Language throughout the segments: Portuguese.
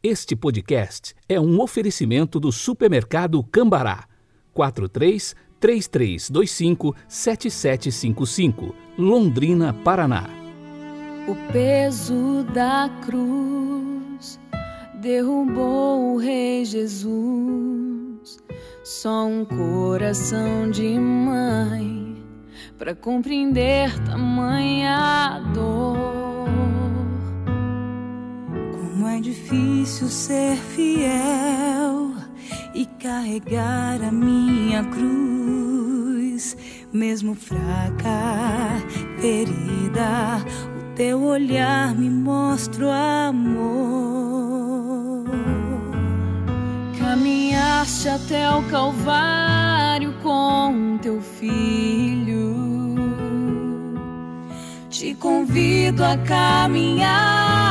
Este podcast é um oferecimento do supermercado Cambará. 43 3325 7755, Londrina, Paraná. O peso da cruz derrubou o Rei Jesus. Só um coração de mãe para compreender tamanha dor. É difícil ser fiel e carregar a minha cruz, mesmo fraca, ferida. O teu olhar me mostra o amor. Caminhaste até o Calvário com teu filho. Te convido a caminhar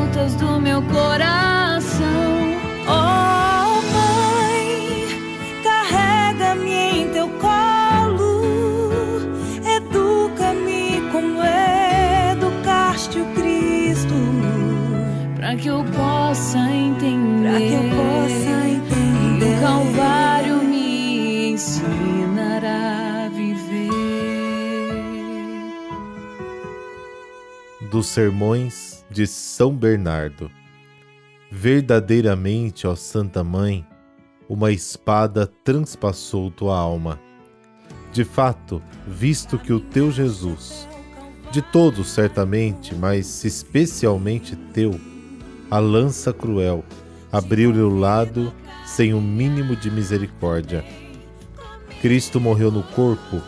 lutas do meu coração. Oh, mãe, carrega-me em teu colo, educa-me como educaste o Cristo, para que eu possa entender, Pra que eu possa E entender. o Calvário me ensinará dos Sermões de São Bernardo. Verdadeiramente, ó Santa Mãe, uma espada transpassou tua alma. De fato, visto que o teu Jesus, de todos certamente, mas especialmente teu, a lança cruel abriu-lhe o lado sem o mínimo de misericórdia. Cristo morreu no corpo,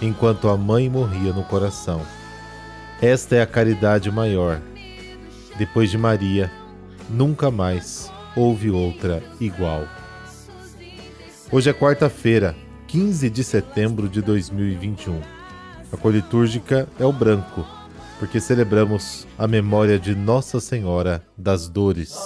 enquanto a mãe morria no coração. Esta é a caridade maior. Depois de Maria, nunca mais houve outra igual. Hoje é quarta-feira, 15 de setembro de 2021. A cor litúrgica é o branco, porque celebramos a memória de Nossa Senhora das Dores.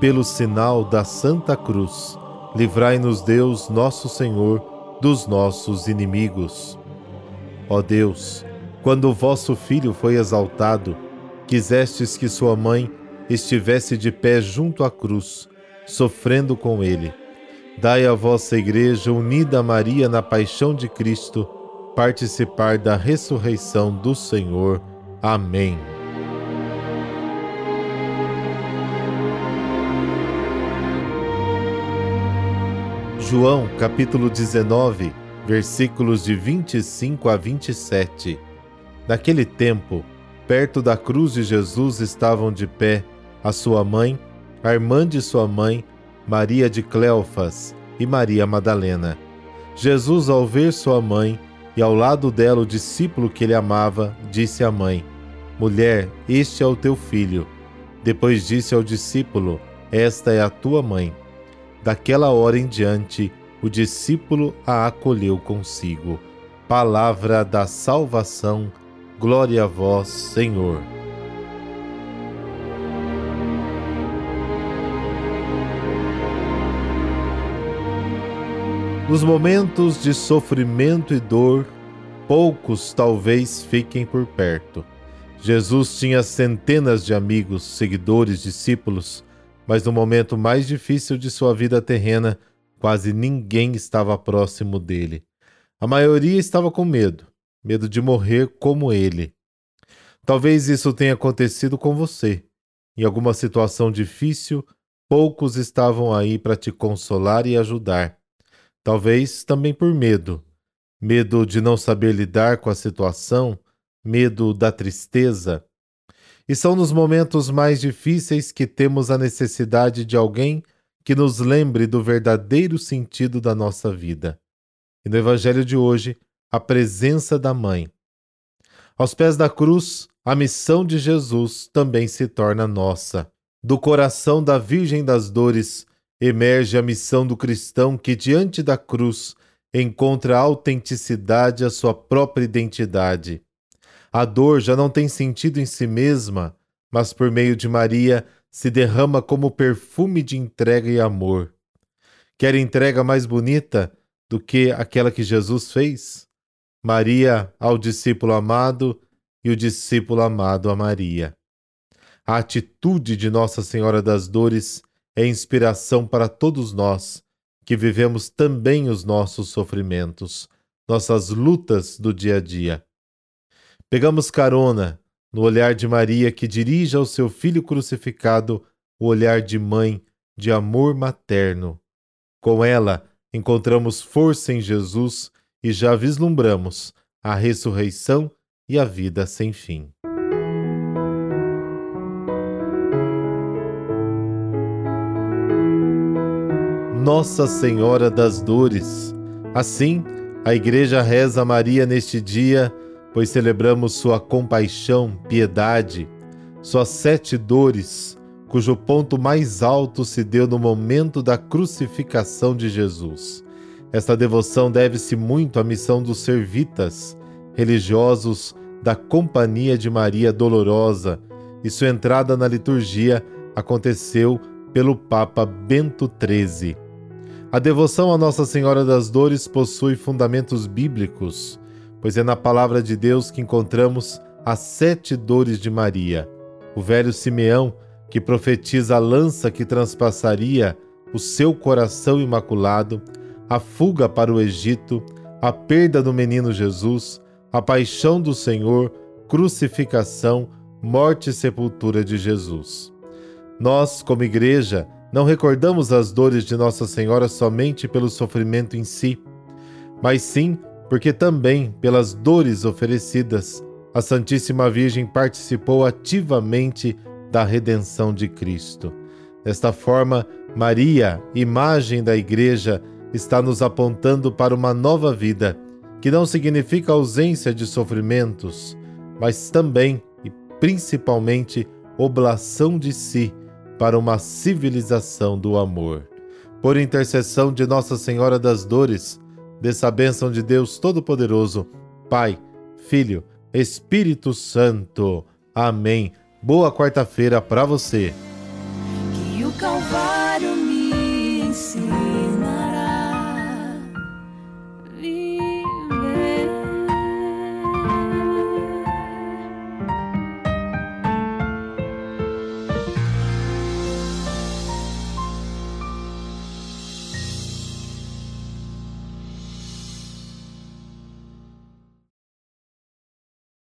Pelo sinal da Santa Cruz, livrai-nos Deus, nosso Senhor, dos nossos inimigos. Ó Deus, quando o vosso Filho foi exaltado, quisestes que sua mãe estivesse de pé junto à cruz, sofrendo com ele. Dai à vossa Igreja, unida a Maria na paixão de Cristo, participar da ressurreição do Senhor. Amém. João capítulo 19, versículos de 25 a 27. Naquele tempo, perto da cruz de Jesus estavam de pé a sua mãe, a irmã de sua mãe, Maria de Cleofas e Maria Madalena. Jesus, ao ver sua mãe e ao lado dela o discípulo que ele amava, disse à mãe: Mulher, este é o teu filho. Depois disse ao discípulo: Esta é a tua mãe. Daquela hora em diante, o discípulo a acolheu consigo. Palavra da salvação, glória a vós, Senhor. Nos momentos de sofrimento e dor, poucos talvez fiquem por perto. Jesus tinha centenas de amigos, seguidores, discípulos, mas no momento mais difícil de sua vida terrena, quase ninguém estava próximo dele. A maioria estava com medo, medo de morrer como ele. Talvez isso tenha acontecido com você. Em alguma situação difícil, poucos estavam aí para te consolar e ajudar. Talvez também por medo. Medo de não saber lidar com a situação, medo da tristeza. E são nos momentos mais difíceis que temos a necessidade de alguém que nos lembre do verdadeiro sentido da nossa vida. E no Evangelho de hoje, a presença da Mãe. Aos pés da cruz, a missão de Jesus também se torna nossa. Do coração da Virgem das Dores emerge a missão do cristão que, diante da cruz, encontra autenticidade à sua própria identidade. A dor já não tem sentido em si mesma, mas por meio de Maria se derrama como perfume de entrega e amor. Quer entrega mais bonita do que aquela que Jesus fez? Maria ao discípulo amado e o discípulo amado a Maria. A atitude de Nossa Senhora das Dores é inspiração para todos nós que vivemos também os nossos sofrimentos, nossas lutas do dia a dia. Pegamos carona no olhar de Maria que dirige ao seu filho crucificado o olhar de mãe, de amor materno. Com ela, encontramos força em Jesus e já vislumbramos a ressurreição e a vida sem fim. Nossa Senhora das Dores. Assim, a Igreja reza a Maria neste dia, pois celebramos sua compaixão, piedade, suas sete dores, cujo ponto mais alto se deu no momento da crucificação de Jesus. Esta devoção deve-se muito à missão dos servitas, religiosos da Companhia de Maria Dolorosa, e sua entrada na liturgia aconteceu pelo Papa Bento XIII. A devoção a Nossa Senhora das Dores possui fundamentos bíblicos, pois é na palavra de Deus que encontramos as sete dores de Maria. O velho Simeão, que profetiza a lança que transpassaria o seu coração imaculado, a fuga para o Egito, a perda do menino Jesus, a paixão do Senhor, crucificação, morte e sepultura de Jesus. Nós, como igreja, não recordamos as dores de Nossa Senhora somente pelo sofrimento em si, mas sim porque também pelas dores oferecidas, a Santíssima Virgem participou ativamente da redenção de Cristo. Desta forma, Maria, imagem da Igreja, está nos apontando para uma nova vida, que não significa ausência de sofrimentos, mas também e principalmente oblação de si para uma civilização do amor. Por intercessão de Nossa Senhora das Dores, dessa bênção de Deus Todo-Poderoso, Pai, Filho, Espírito Santo. Amém. Boa quarta-feira para você. Que o Calvário me ensina.